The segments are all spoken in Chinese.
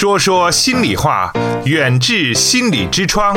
说说心里话，远至心理之窗。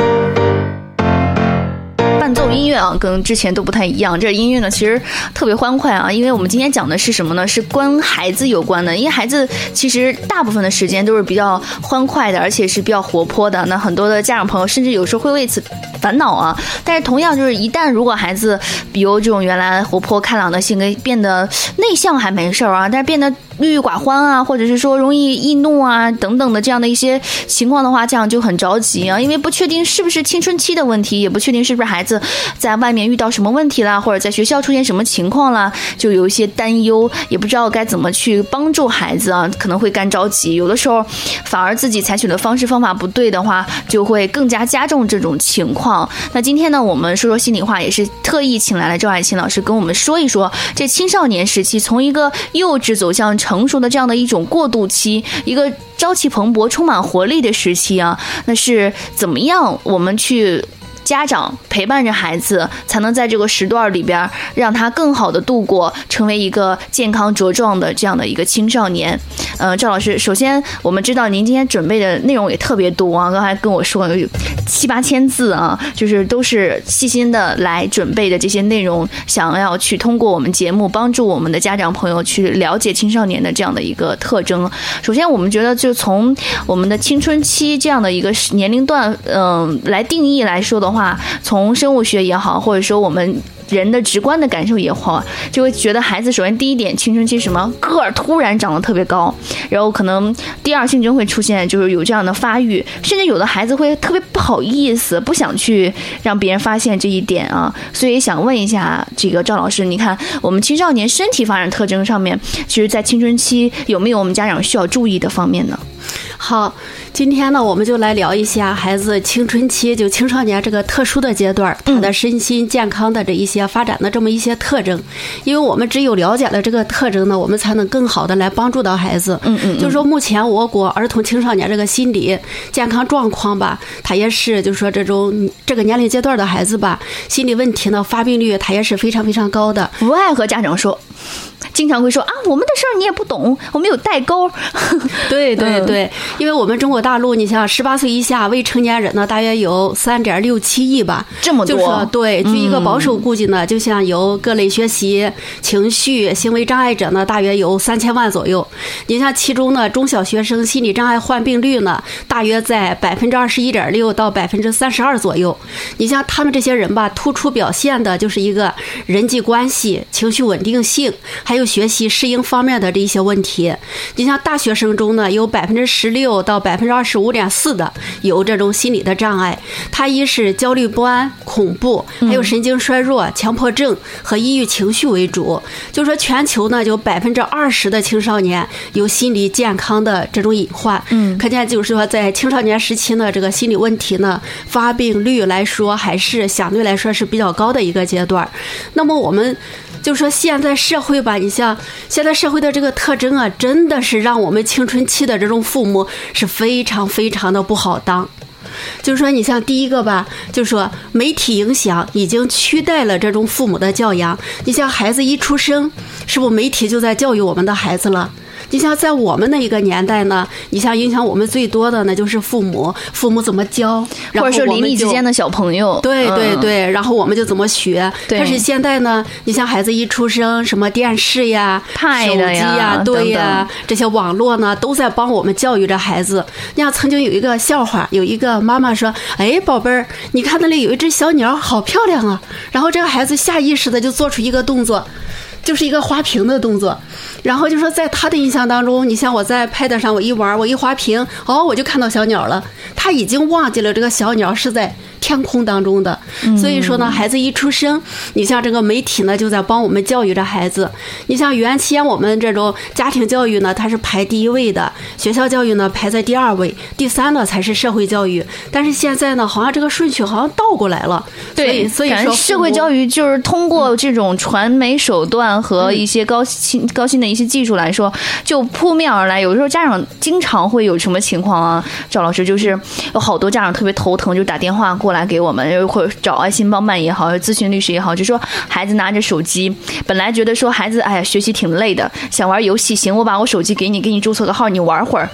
伴奏音乐啊，跟之前都不太一样。这音乐呢，其实特别欢快啊，因为我们今天讲的是什么呢？是关孩子有关的。因为孩子其实大部分的时间都是比较欢快的，而且是比较活泼的。那很多的家长朋友甚至有时候会为此烦恼啊。但是同样，就是一旦如果孩子比如这种原来活泼开朗的性格变得内向还没事儿啊，但是变得郁郁寡欢啊，或者是说容易易怒啊等等的这样的一些情况的话，这样就很着急啊，因为不确定是不是青春期的问题，也不确定是不是孩子。在外面遇到什么问题啦，或者在学校出现什么情况啦，就有一些担忧，也不知道该怎么去帮助孩子啊，可能会干着急。有的时候反而自己采取的方式方法不对的话，就会更加加重这种情况。那今天呢，我们说说心里话，也是特意请来了赵爱琴老师跟我们说一说，这青少年时期从一个幼稚走向成熟的这样的一种过渡期，一个朝气蓬勃、充满活力的时期啊，那是怎么样我们去？家长陪伴着孩子，才能在这个时段里边让他更好的度过，成为一个健康茁壮的这样的一个青少年。嗯，赵老师，首先我们知道您今天准备的内容也特别多啊，刚才跟我说有七八千字啊，就是都是细心的来准备的这些内容，想要去通过我们节目帮助我们的家长朋友去了解青少年的这样的一个特征。首先，我们觉得就从我们的青春期这样的一个年龄段，嗯，来定义来说的。话从生物学也好，或者说我们人的直观的感受也好，就会觉得孩子首先第一点青春期什么个儿突然长得特别高，然后可能第二性征会出现，就是有这样的发育，甚至有的孩子会特别不好意思，不想去让别人发现这一点啊。所以想问一下这个赵老师，你看我们青少年身体发展特征上面，其实，在青春期有没有我们家长需要注意的方面呢？好，今天呢，我们就来聊一下孩子青春期，就青少年这个特殊的阶段，他的身心健康的这一些发展的这么一些特征。因为我们只有了解了这个特征呢，我们才能更好的来帮助到孩子。嗯嗯。就是说，目前我国儿童青少年这个心理健康状况吧，他也是，就是说这种这个年龄阶段的孩子吧，心理问题呢发病率他也是非常非常高的。不爱和家长说。经常会说啊，我们的事儿你也不懂，我们有代沟。对对对，因为我们中国大陆，你像十八岁以下未成年人呢，大约有三点六七亿吧，这么多。对，据一个保守估计呢，就像有各类学习、情绪、行为障碍者呢，大约有三千万左右。你像其中呢，中小学生心理障碍患病率呢，大约在百分之二十一点六到百分之三十二左右。你像他们这些人吧，突出表现的就是一个人际关系、情绪稳定性，还有。学习适应方面的这一些问题，你像大学生中呢，有百分之十六到百分之二十五点四的有这种心理的障碍。它一是焦虑不安、恐怖，还有神经衰弱、强迫症和抑郁情绪为主。就说全球呢，就百分之二十的青少年有心理健康的这种隐患。嗯，可见就是说，在青少年时期呢，这个心理问题呢，发病率来说还是相对来说是比较高的一个阶段。那么我们。就说现在社会吧，你像现在社会的这个特征啊，真的是让我们青春期的这种父母是非常非常的不好当。就是说，你像第一个吧，就是说媒体影响已经取代了这种父母的教养。你像孩子一出生，是不是媒体就在教育我们的孩子了？你像在我们那一个年代呢，你像影响我们最多的呢，就是父母，父母怎么教，或者说邻里之间的小朋友，对对对，然后我们就怎么学。但是现在呢，你像孩子一出生，什么电视呀、手机呀、对呀，这些网络呢，都在帮我们教育着孩子。你像曾经有一个笑话，有一个妈妈说：“哎，宝贝儿，你看那里有一只小鸟，好漂亮啊。”然后这个孩子下意识的就做出一个动作。就是一个滑屏的动作，然后就说在他的印象当中，你像我在 Pad 上我一玩，我一滑屏，哦，我就看到小鸟了。他已经忘记了这个小鸟是在。天空当中的，所以说呢，孩子一出生，你像这个媒体呢，就在帮我们教育着孩子。你像原先我们这种家庭教育呢，它是排第一位的，学校教育呢排在第二位，第三呢才是社会教育。但是现在呢，好像这个顺序好像倒过来了。对，所以说社会教育就是通过这种传媒手段和一些高新高新的一些技术来说，就扑面而来。有时候家长经常会有什么情况啊？赵老师就是有好多家长特别头疼，就打电话过。来给我们，或者找爱心帮办也好，咨询律师也好，就说孩子拿着手机，本来觉得说孩子哎呀学习挺累的，想玩游戏，行，我把我手机给你，给你注册个号，你玩会儿。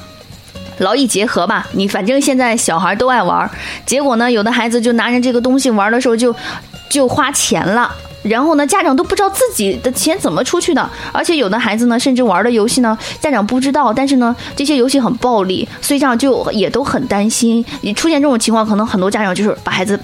劳逸结合吧。你反正现在小孩都爱玩，结果呢，有的孩子就拿着这个东西玩的时候就就花钱了。然后呢，家长都不知道自己的钱怎么出去的，而且有的孩子呢，甚至玩的游戏呢，家长不知道，但是呢，这些游戏很暴力，所以这样就也都很担心。你出现这种情况，可能很多家长就是把孩子。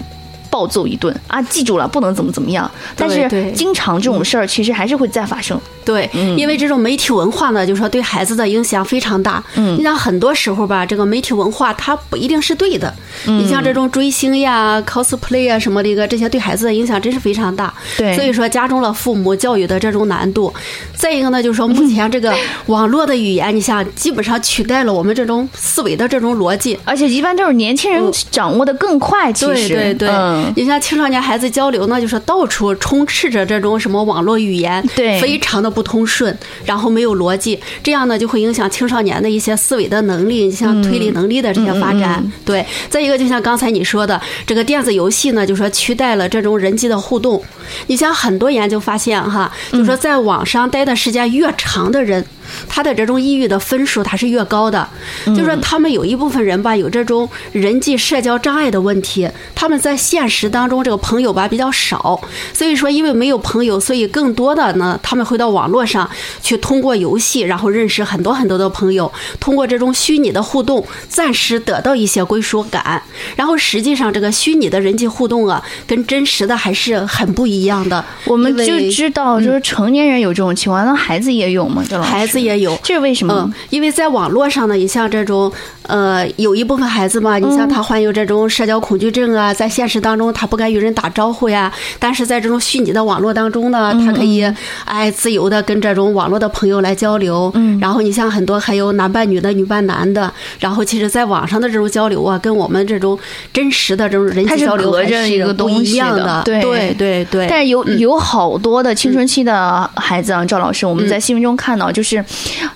暴揍一顿啊！记住了，不能怎么怎么样。但是经常这种事儿，其实还是会再发生。对，因为这种媒体文化呢，就是说对孩子的影响非常大。嗯，你像很多时候吧，这个媒体文化它不一定是对的。嗯，你像这种追星呀、cosplay 啊什么的一个，这些对孩子的影响真是非常大。对，所以说加重了父母教育的这种难度。再一个呢，就是说目前这个网络的语言，你像基本上取代了我们这种思维的这种逻辑，而且一般都是年轻人掌握的更快。其实，对对对。你像青少年孩子交流呢，就是到处充斥着这种什么网络语言，对，非常的不通顺，然后没有逻辑，这样呢就会影响青少年的一些思维的能力，像推理能力的这些发展。对，再一个就像刚才你说的，这个电子游戏呢，就说取代了这种人际的互动。你像很多研究发现哈，就说在网上待的时间越长的人。他的这种抑郁的分数，它是越高的。就说他们有一部分人吧，有这种人际社交障碍的问题。他们在现实当中，这个朋友吧比较少，所以说因为没有朋友，所以更多的呢，他们会到网络上去通过游戏，然后认识很多很多的朋友，通过这种虚拟的互动，暂时得到一些归属感。然后实际上，这个虚拟的人际互动啊，跟真实的还是很不一样的。我们就知道，就是成年人有这种情况，那孩子也有吗？这孩子。也有，这是为什么？嗯，因为在网络上呢，你像这种，呃，有一部分孩子嘛，你像他患有这种社交恐惧症啊，在现实当中他不敢与人打招呼呀，但是在这种虚拟的网络当中呢，他可以哎自由的跟这种网络的朋友来交流。嗯，然后你像很多还有男扮女的、女扮男的，然后其实在网上的这种交流啊，跟我们这种真实的这种人际交流还是一个不一样的。对对对对。但是有有好多的青春期的孩子啊，赵老师，我们在新闻中看到就是。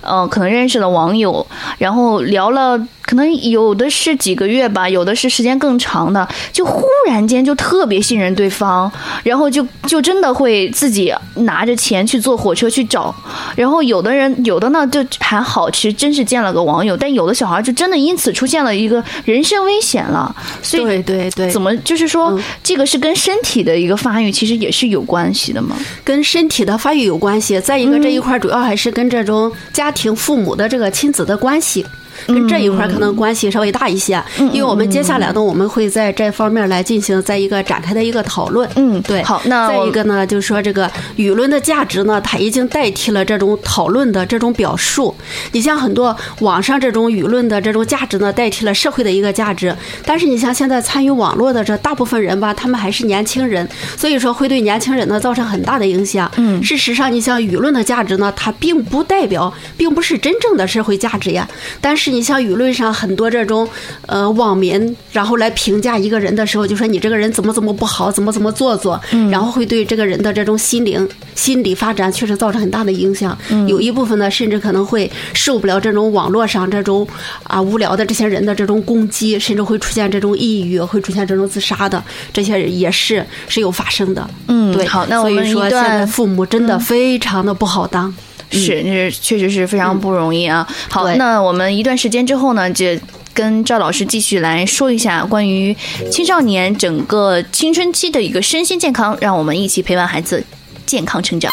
呃，可能认识了网友，然后聊了。可能有的是几个月吧，有的是时间更长的，就忽然间就特别信任对方，然后就就真的会自己拿着钱去坐火车去找，然后有的人有的呢就还好，其实真是见了个网友，但有的小孩就真的因此出现了一个人身危险了，所以对对对，怎么就是说这个是跟身体的一个发育其实也是有关系的吗？跟身体的发育有关系，再一个这一块主要还是跟这种家庭父母的这个亲子的关系。跟这一块可能关系稍微大一些，因为我们接下来呢，我们会在这方面来进行在一个展开的一个讨论。嗯，对。好，那再一个呢，就是说这个舆论的价值呢，它已经代替了这种讨论的这种表述。你像很多网上这种舆论的这种价值呢，代替了社会的一个价值。但是你像现在参与网络的这大部分人吧，他们还是年轻人，所以说会对年轻人呢造成很大的影响。嗯，事实上，你像舆论的价值呢，它并不代表，并不是真正的社会价值呀。但是你像舆论上。很多这种呃网民，然后来评价一个人的时候，就说你这个人怎么怎么不好，怎么怎么做作，然后会对这个人的这种心灵、心理发展确实造成很大的影响。有一部分呢，甚至可能会受不了这种网络上这种啊无聊的这些人的这种攻击，甚至会出现这种抑郁，会出现这种自杀的，这些也是是有发生的。嗯，对。好，那我们说现在父母真的非常的不好当。是，那是确实是非常不容易啊。好，那我们一段时间之后呢，就跟赵老师继续来说一下关于青少年整个青春期的一个身心健康，让我们一起陪伴孩子健康成长。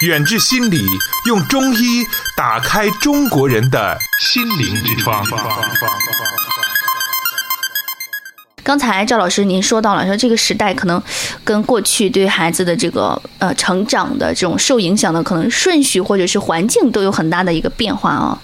远志心理用中医打开中国人的心灵之窗。刚才赵老师您说到了，说这个时代可能跟过去对孩子的这个呃成长的这种受影响的可能顺序或者是环境都有很大的一个变化啊。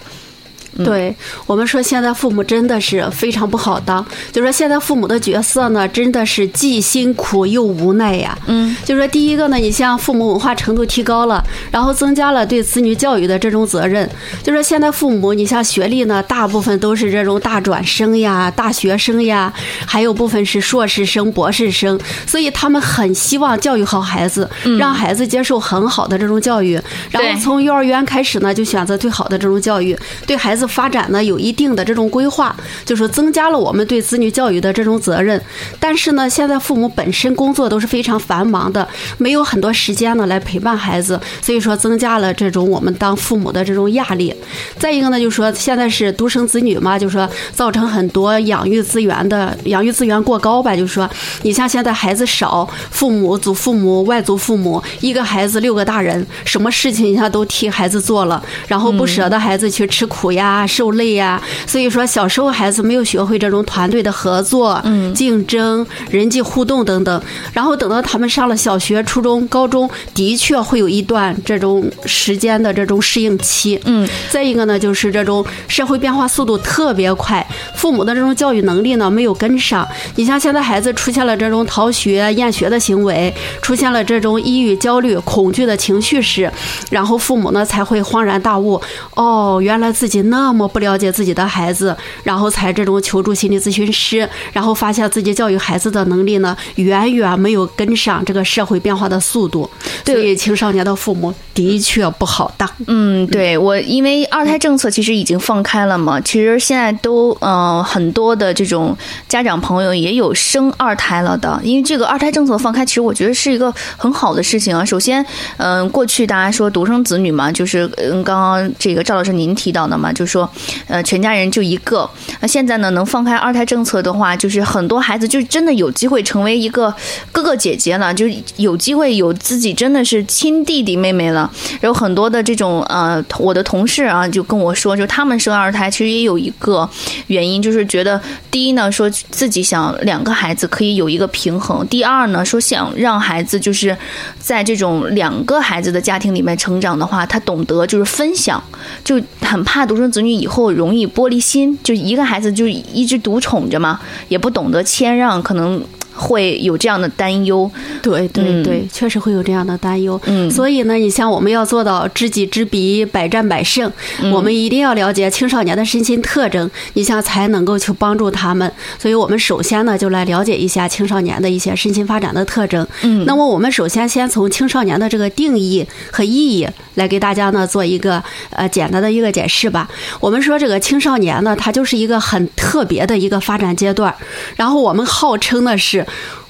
对我们说，现在父母真的是非常不好当。就说现在父母的角色呢，真的是既辛苦又无奈呀。嗯，就说第一个呢，你像父母文化程度提高了，然后增加了对子女教育的这种责任。就说现在父母，你像学历呢，大部分都是这种大专生呀、大学生呀，还有部分是硕士生、博士生，所以他们很希望教育好孩子，让孩子接受很好的这种教育。然后从幼儿园开始呢，就选择最好的这种教育，对孩子。子发展呢有一定的这种规划，就是增加了我们对子女教育的这种责任。但是呢，现在父母本身工作都是非常繁忙的，没有很多时间呢来陪伴孩子，所以说增加了这种我们当父母的这种压力。再一个呢，就是说现在是独生子女嘛，就是说造成很多养育资源的养育资源过高吧，就是说你像现在孩子少，父母、祖父母、外祖父母一个孩子六个大人，什么事情一下都替孩子做了，然后不舍得孩子去吃苦呀、受累呀，所以说小时候孩子没有学会这种团队的合作、嗯竞争、人际互动等等，然后等到他们上了小学、初中、高中，的确会有一段这种时间的这种适应期。嗯，再一个呢，就是这种社会变化速度特别快，父母的这种教育能力呢没有跟上。你像现在孩子出现了这种逃学、厌学的行为，出现了这种抑郁、焦虑、恐惧的情绪时，然后父母呢才会恍然大悟，哦，原来自己那么不了解自己的孩子，然后才这种求助心理咨询师，然后发现自己教育孩子的能力呢远远没有跟上这个社会变化的速度，所以青少年的父母的确不好当。嗯，对我，因为二胎政策其实已经放开了嘛，其实现在都嗯很多的这种家长朋友也有生二胎了的，因为这个二胎政策放开，其实我觉得是一个很好的事情啊。首先，嗯，过去大家说独生子女嘛，就是嗯刚刚这个赵老师您提到的嘛，就是说呃全家人就一个。那现在呢，能放开二胎政策的话，就是很多孩子就真的有机会成为一个哥哥姐姐了，就有机会有自己真的是亲弟弟妹妹了。有很多的这种呃，我的同事啊就跟我说，就他们生二胎其实也有一个原因，就是觉得第一呢，说自己想两个孩子可以有一个平衡；第二呢，说想让孩子就是在这种两个孩子的家庭里面成长的话，他懂得就是分享，就很怕独生子子女以后容易玻璃心，就一个孩子就一直独宠着嘛，也不懂得谦让，可能。会有这样的担忧，对对对，确实会有这样的担忧。嗯，所以呢，你像我们要做到知己知彼，百战百胜，我们一定要了解青少年的身心特征，你像才能够去帮助他们。所以我们首先呢，就来了解一下青少年的一些身心发展的特征。嗯，那么我们首先先从青少年的这个定义和意义来给大家呢做一个呃简单的一个解释吧。我们说这个青少年呢，他就是一个很特别的一个发展阶段，然后我们号称的是。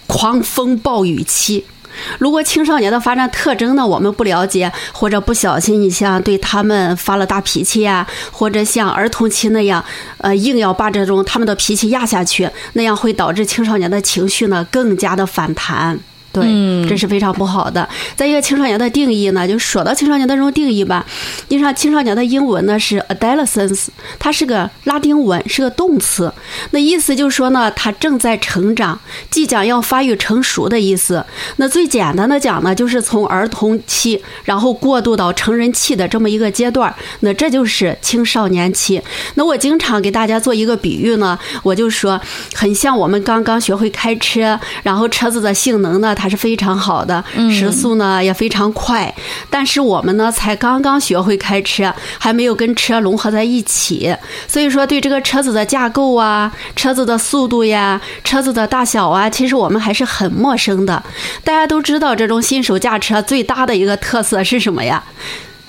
狂风暴雨期，如果青少年的发展特征呢，我们不了解，或者不小心，你像对他们发了大脾气呀，或者像儿童期那样，呃，硬要把这种他们的脾气压下去，那样会导致青少年的情绪呢更加的反弹。对，这是非常不好的。再一个，青少年的定义呢，就说到青少年的这种定义吧。你像青少年的英文呢是 adolescence，它是个拉丁文，是个动词。那意思就是说呢，他正在成长，即将要发育成熟的意思。那最简单的讲呢，就是从儿童期，然后过渡到成人期的这么一个阶段。那这就是青少年期。那我经常给大家做一个比喻呢，我就说，很像我们刚刚学会开车，然后车子的性能呢。它是非常好的，时速呢也非常快，但是我们呢才刚刚学会开车，还没有跟车融合在一起，所以说对这个车子的架构啊、车子的速度呀、车子的大小啊，其实我们还是很陌生的。大家都知道，这种新手驾车最大的一个特色是什么呀？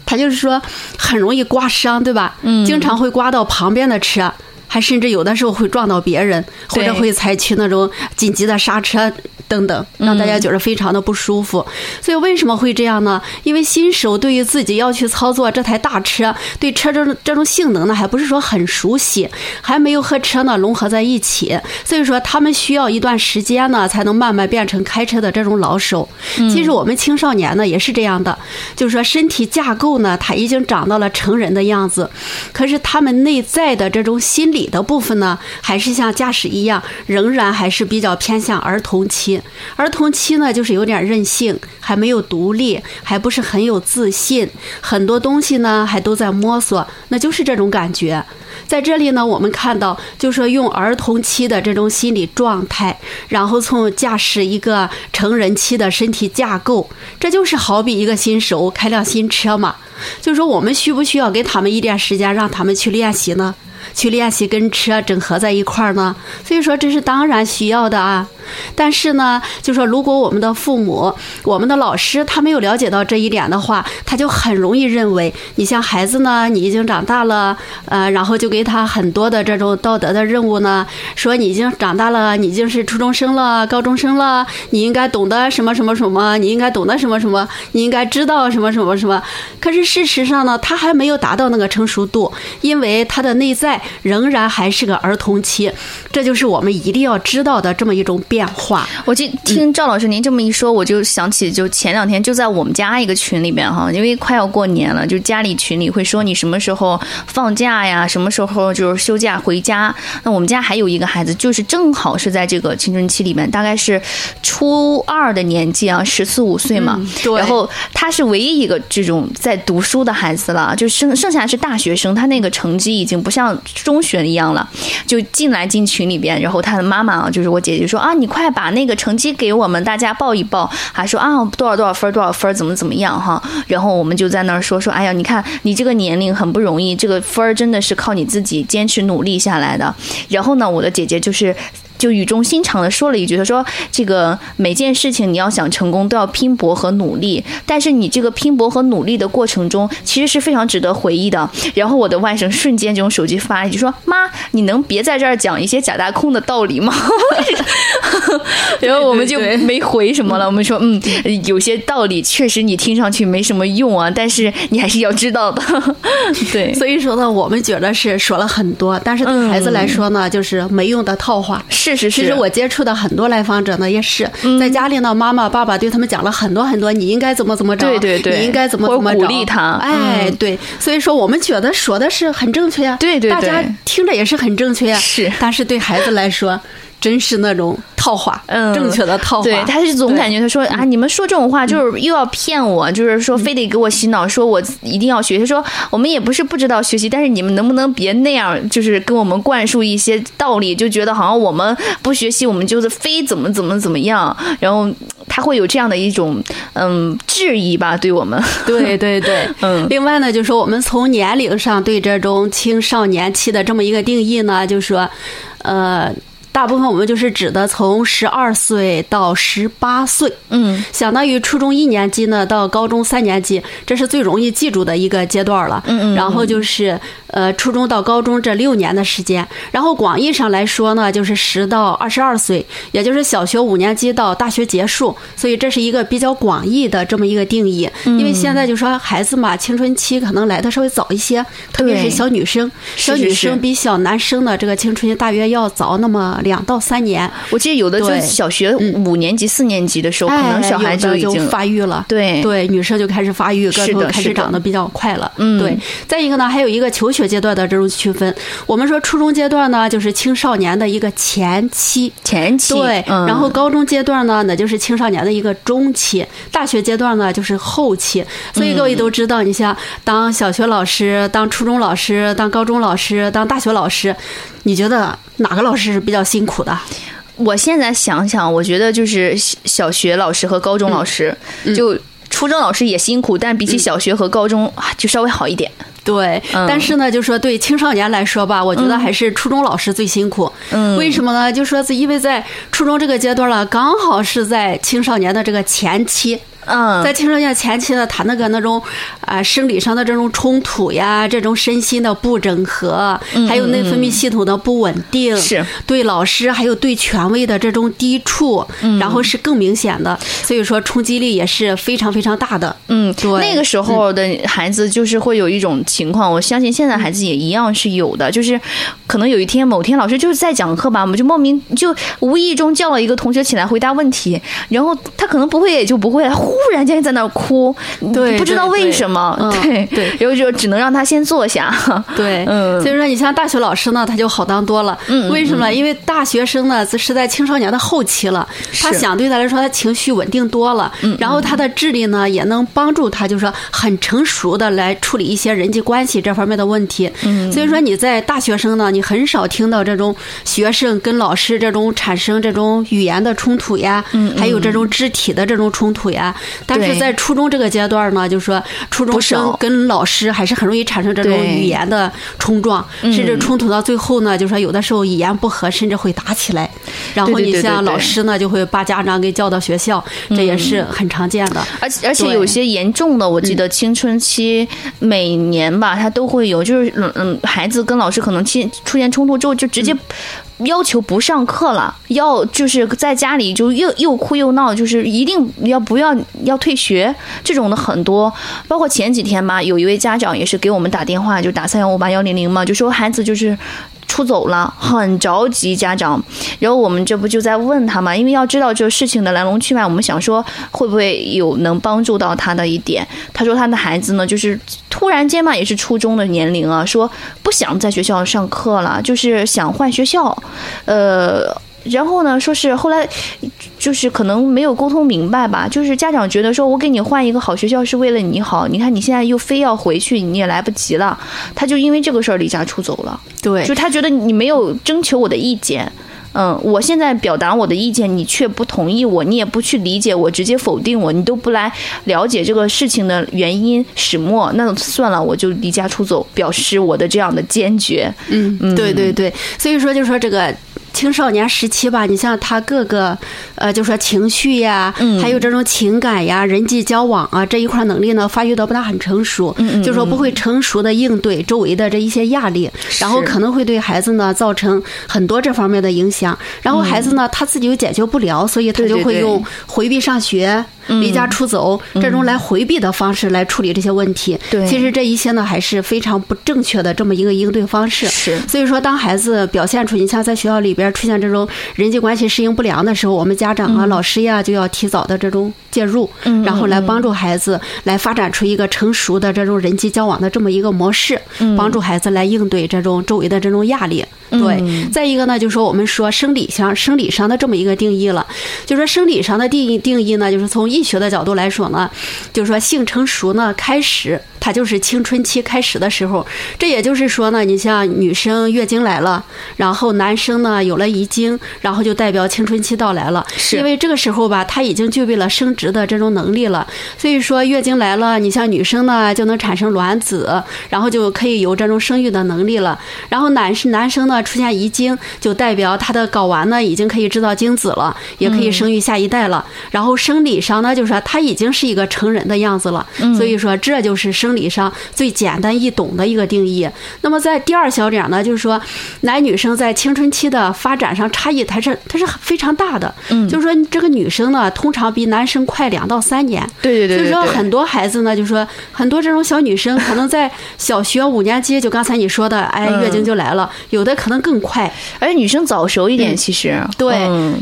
它就是说很容易刮伤，对吧？嗯，经常会刮到旁边的车，还甚至有的时候会撞到别人，或者会采取那种紧急的刹车。等等，让大家觉得非常的不舒服。所以为什么会这样呢？因为新手对于自己要去操作这台大车，对车这这种性能呢，还不是说很熟悉，还没有和车呢融合在一起。所以说他们需要一段时间呢，才能慢慢变成开车的这种老手。其实我们青少年呢也是这样的，就是说身体架构呢，他已经长到了成人的样子，可是他们内在的这种心理的部分呢，还是像驾驶一样，仍然还是比较偏向儿童期。儿童期呢，就是有点任性，还没有独立，还不是很有自信，很多东西呢还都在摸索，那就是这种感觉。在这里呢，我们看到，就说用儿童期的这种心理状态，然后从驾驶一个成人期的身体架构，这就是好比一个新手开辆新车嘛。就说我们需不需要给他们一点时间，让他们去练习呢？去练习跟车整合在一块儿呢？所以说这是当然需要的啊。但是呢，就说如果我们的父母、我们的老师他没有了解到这一点的话，他就很容易认为，你像孩子呢，你已经长大了，呃，然后就给他很多的这种道德的任务呢，说你已经长大了，你已经是初中生了、高中生了，你应该懂得什么什么什么，你应该懂得什么什么，你应该知道什么什么什么。可是事实上呢，他还没有达到那个成熟度，因为他的内在仍然还是个儿童期，这就是我们一定要知道的这么一种变化。我就听赵老师您这么一说，我就想起，就前两天就在我们家一个群里边哈，因为快要过年了，就家里群里会说你什么时候放假呀，什么时候就是休假回家。那我们家还有一个孩子，就是正好是在这个青春期里面，大概是初二的年纪啊，十四五岁嘛。对。然后他是唯一一个这种在读书的孩子了，就剩剩下是大学生，他那个成绩已经不像中学一样了，就进来进群里边，然后他的妈妈啊，就是我姐姐说啊，你快把那个成绩给我们大家报一报，还说啊多少多少分多少分怎么怎么样哈，然后我们就在那儿说说，哎呀，你看你这个年龄很不容易，这个分儿真的是靠你自己坚持努力下来的。然后呢，我的姐姐就是。就语重心长的说了一句：“他说，这个每件事情你要想成功，都要拼搏和努力。但是你这个拼搏和努力的过程中，其实是非常值得回忆的。”然后我的外甥瞬间就用手机发一句说：“妈，你能别在这儿讲一些假大空的道理吗？” 然后我们就没回什么了。我们说：“嗯，有些道理确实你听上去没什么用啊，但是你还是要知道的。”对，所以说呢，我们觉得是说了很多，但是对孩子来说呢，就是没用的套话。是。是是是，其实我接触的很多来访者呢，也是在家里呢，妈妈爸爸对他们讲了很多很多，你应该怎么怎么着，对对对，你应该怎么怎么鼓励他，哎，对，所以说我们觉得说的是很正确呀，对对，大家听着也是很正确呀，是，但是对孩子来说。真是那种套话，嗯，正确的套话。对，他是总感觉他说啊，你们说这种话就是又要骗我，就是说非得给我洗脑，说我一定要学。他说我们也不是不知道学习，但是你们能不能别那样，就是跟我们灌输一些道理，就觉得好像我们不学习，我们就是非怎么怎么怎么样。然后他会有这样的一种嗯质疑吧，对我们。对对对，嗯。另外呢，就是说我们从年龄上对这种青少年期的这么一个定义呢，就是说，呃。大部分我们就是指的从十二岁到十八岁，嗯，相当于初中一年级呢到高中三年级，这是最容易记住的一个阶段了，嗯嗯，然后就是呃初中到高中这六年的时间，然后广义上来说呢，就是十到二十二岁，也就是小学五年级到大学结束，所以这是一个比较广义的这么一个定义，因为现在就说孩子嘛，青春期可能来的稍微早一些，特别是小女生，小女生比小男生的这个青春期大约要早那么。两到三年，我记得有的就小学五年级、四年级的时候，可能小孩就已经发育了。对对，女生就开始发育，个头开始长得比较快了。嗯，对。再一个呢，还有一个求学阶段的这种区分。我们说初中阶段呢，就是青少年的一个前期，前期。对，然后高中阶段呢，那就是青少年的一个中期；大学阶段呢，就是后期。所以各位都知道，你像当小学老师、当初中老师、当高中老师、当大学老师，你觉得哪个老师是比较辛苦的？我现在想想，我觉得就是小学老师和高中老师，就初中老师也辛苦，但比起小学和高中就稍微好一点。对，但是呢，就说对青少年来说吧，我觉得还是初中老师最辛苦。嗯，为什么呢？就说是因为在初中这个阶段了，刚好是在青少年的这个前期。嗯，在青少年前期呢，他那个那种啊生理上的这种冲突呀，这种身心的不整合，还有内分泌系统的不稳定，是对老师还有对权威的这种抵触，然后是更明显的，所以说冲击力也是非常非常大的。嗯，对，那个时候的孩子就是会有一种情况，我相信现在孩子也一样是有的，就是可能有一天某天老师就是在讲课吧，我们就莫名就无意中叫了一个同学起来回答问题，然后他可能不会也就不会。忽然间在那儿哭，对，不知道为什么，对对，然后就只能让他先坐下，对，嗯，所以说你像大学老师呢，他就好当多了，嗯，为什么？因为大学生呢是在青少年的后期了，他想对他来说他情绪稳定多了，嗯，然后他的智力呢也能帮助他，就是说很成熟的来处理一些人际关系这方面的问题，嗯，所以说你在大学生呢，你很少听到这种学生跟老师这种产生这种语言的冲突呀，嗯，还有这种肢体的这种冲突呀。但是在初中这个阶段呢，就是说初中。中生跟老师还是很容易产生这种语言的冲撞，甚至冲突到最后呢，就说有的时候一言不合，甚至会打起来。然后你像老师呢，就会把家长给叫到学校，这也是很常见的。而且而且有些严重的，我记得青春期每年吧，他都会有，就是嗯嗯，孩子跟老师可能出出现冲突之后，就直接。要求不上课了，要就是在家里就又又哭又闹，就是一定要不要要退学这种的很多。包括前几天吧，有一位家长也是给我们打电话，就打三幺五八幺零零嘛，就说孩子就是。出走了，很着急，家长。然后我们这不就在问他嘛？因为要知道这个事情的来龙去脉，我们想说会不会有能帮助到他的一点。他说他的孩子呢，就是突然间嘛，也是初中的年龄啊，说不想在学校上课了，就是想换学校，呃。然后呢，说是后来，就是可能没有沟通明白吧。就是家长觉得说，我给你换一个好学校是为了你好。你看你现在又非要回去，你也来不及了。他就因为这个事儿离家出走了。对，就他觉得你没有征求我的意见。嗯，我现在表达我的意见，你却不同意我，你也不去理解我，直接否定我，你都不来了解这个事情的原因始末，那算了，我就离家出走，表示我的这样的坚决。嗯，嗯对对对，所以说就说这个。青少年时期吧，你像他各个，呃，就说情绪呀，还有这种情感呀、人际交往啊这一块能力呢，发育的不大很成熟，就说不会成熟的应对周围的这一些压力，然后可能会对孩子呢造成很多这方面的影响，然后孩子呢他自己又解决不了，所以他就会用回避上学。离家出走这种来回避的方式来处理这些问题，对，其实这一些呢还是非常不正确的这么一个应对方式。是，所以说当孩子表现出你像在学校里边出现这种人际关系适应不良的时候，我们家长啊、老师呀就要提早的这种介入，然后来帮助孩子来发展出一个成熟的这种人际交往的这么一个模式，帮助孩子来应对这种周围的这种压力。对，再一个呢，就是说我们说生理上生理上的这么一个定义了，就说生理上的定义定义呢，就是从医学的角度来说呢，就是说性成熟呢开始。它就是青春期开始的时候，这也就是说呢，你像女生月经来了，然后男生呢有了遗精，然后就代表青春期到来了。是因为这个时候吧，他已经具备了生殖的这种能力了。所以说月经来了，你像女生呢就能产生卵子，然后就可以有这种生育的能力了。然后男是男生呢出现遗精，就代表他的睾丸呢已经可以制造精子了，也可以生育下一代了。然后生理上呢，就是说他已经是一个成人的样子了。所以说这就是生。生理上最简单易懂的一个定义。那么在第二小点呢，就是说男女生在青春期的发展上差异，它是它是非常大的。嗯，就是说这个女生呢，通常比男生快两到三年。对对对。所以说很多孩子呢，就是说很多这种小女生，可能在小学五年级，就刚才你说的，哎，月经就来了。有的可能更快，而且女生早熟一点，其实对，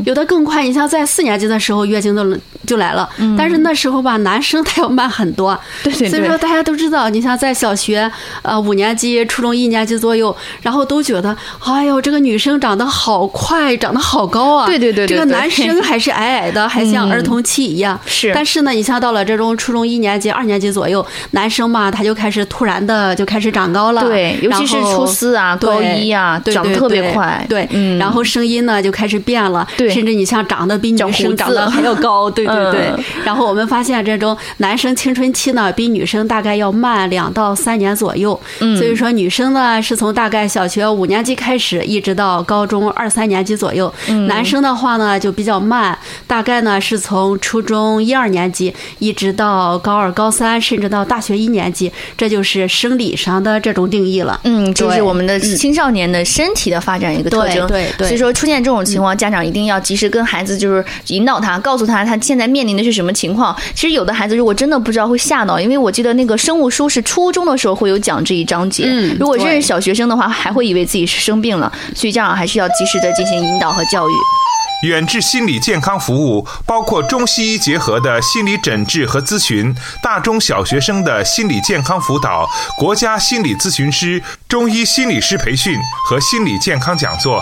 有的更快。你像在四年级的时候，月经都就来了。嗯。但是那时候吧，男生他要慢很多。对对对。所以说大家都。知道，你像在小学，呃，五年级、初中一年级左右，然后都觉得，哎呦，这个女生长得好快，长得好高啊！对对对，这个男生还是矮矮的，还像儿童期一样。是。但是呢，你像到了这种初中一年级、二年级左右，男生嘛，他就开始突然的就开始长高了。对，尤其是初四啊、高一啊，长得特别快。对，然后声音呢就开始变了。对。甚至你像长得比女生长得还要高。对对对。然后我们发现，这种男生青春期呢，比女生大概要。慢两到三年左右，所以说女生呢是从大概小学五年级开始，一直到高中二三年级左右。男生的话呢就比较慢，大概呢是从初中一二年级一直到高二、高三，甚至到大学一年级，这就是生理上的这种定义了。嗯，就是我们的青少年的身体的发展一个特征。对对。所以说出现这种情况，家长一定要及时跟孩子就是引导他，告诉他他现在面临的是什么情况。其实有的孩子如果真的不知道会吓到，因为我记得那个生。物书是初中的时候会有讲这一章节，嗯如果认识小学生的话，还会以为自己是生病了，所以家长还是要及时的进行引导和教育。远志心理健康服务包括中西医结合的心理诊治和咨询，大中小学生的心理健康辅导，国家心理咨询师、中医心理师培训和心理健康讲座。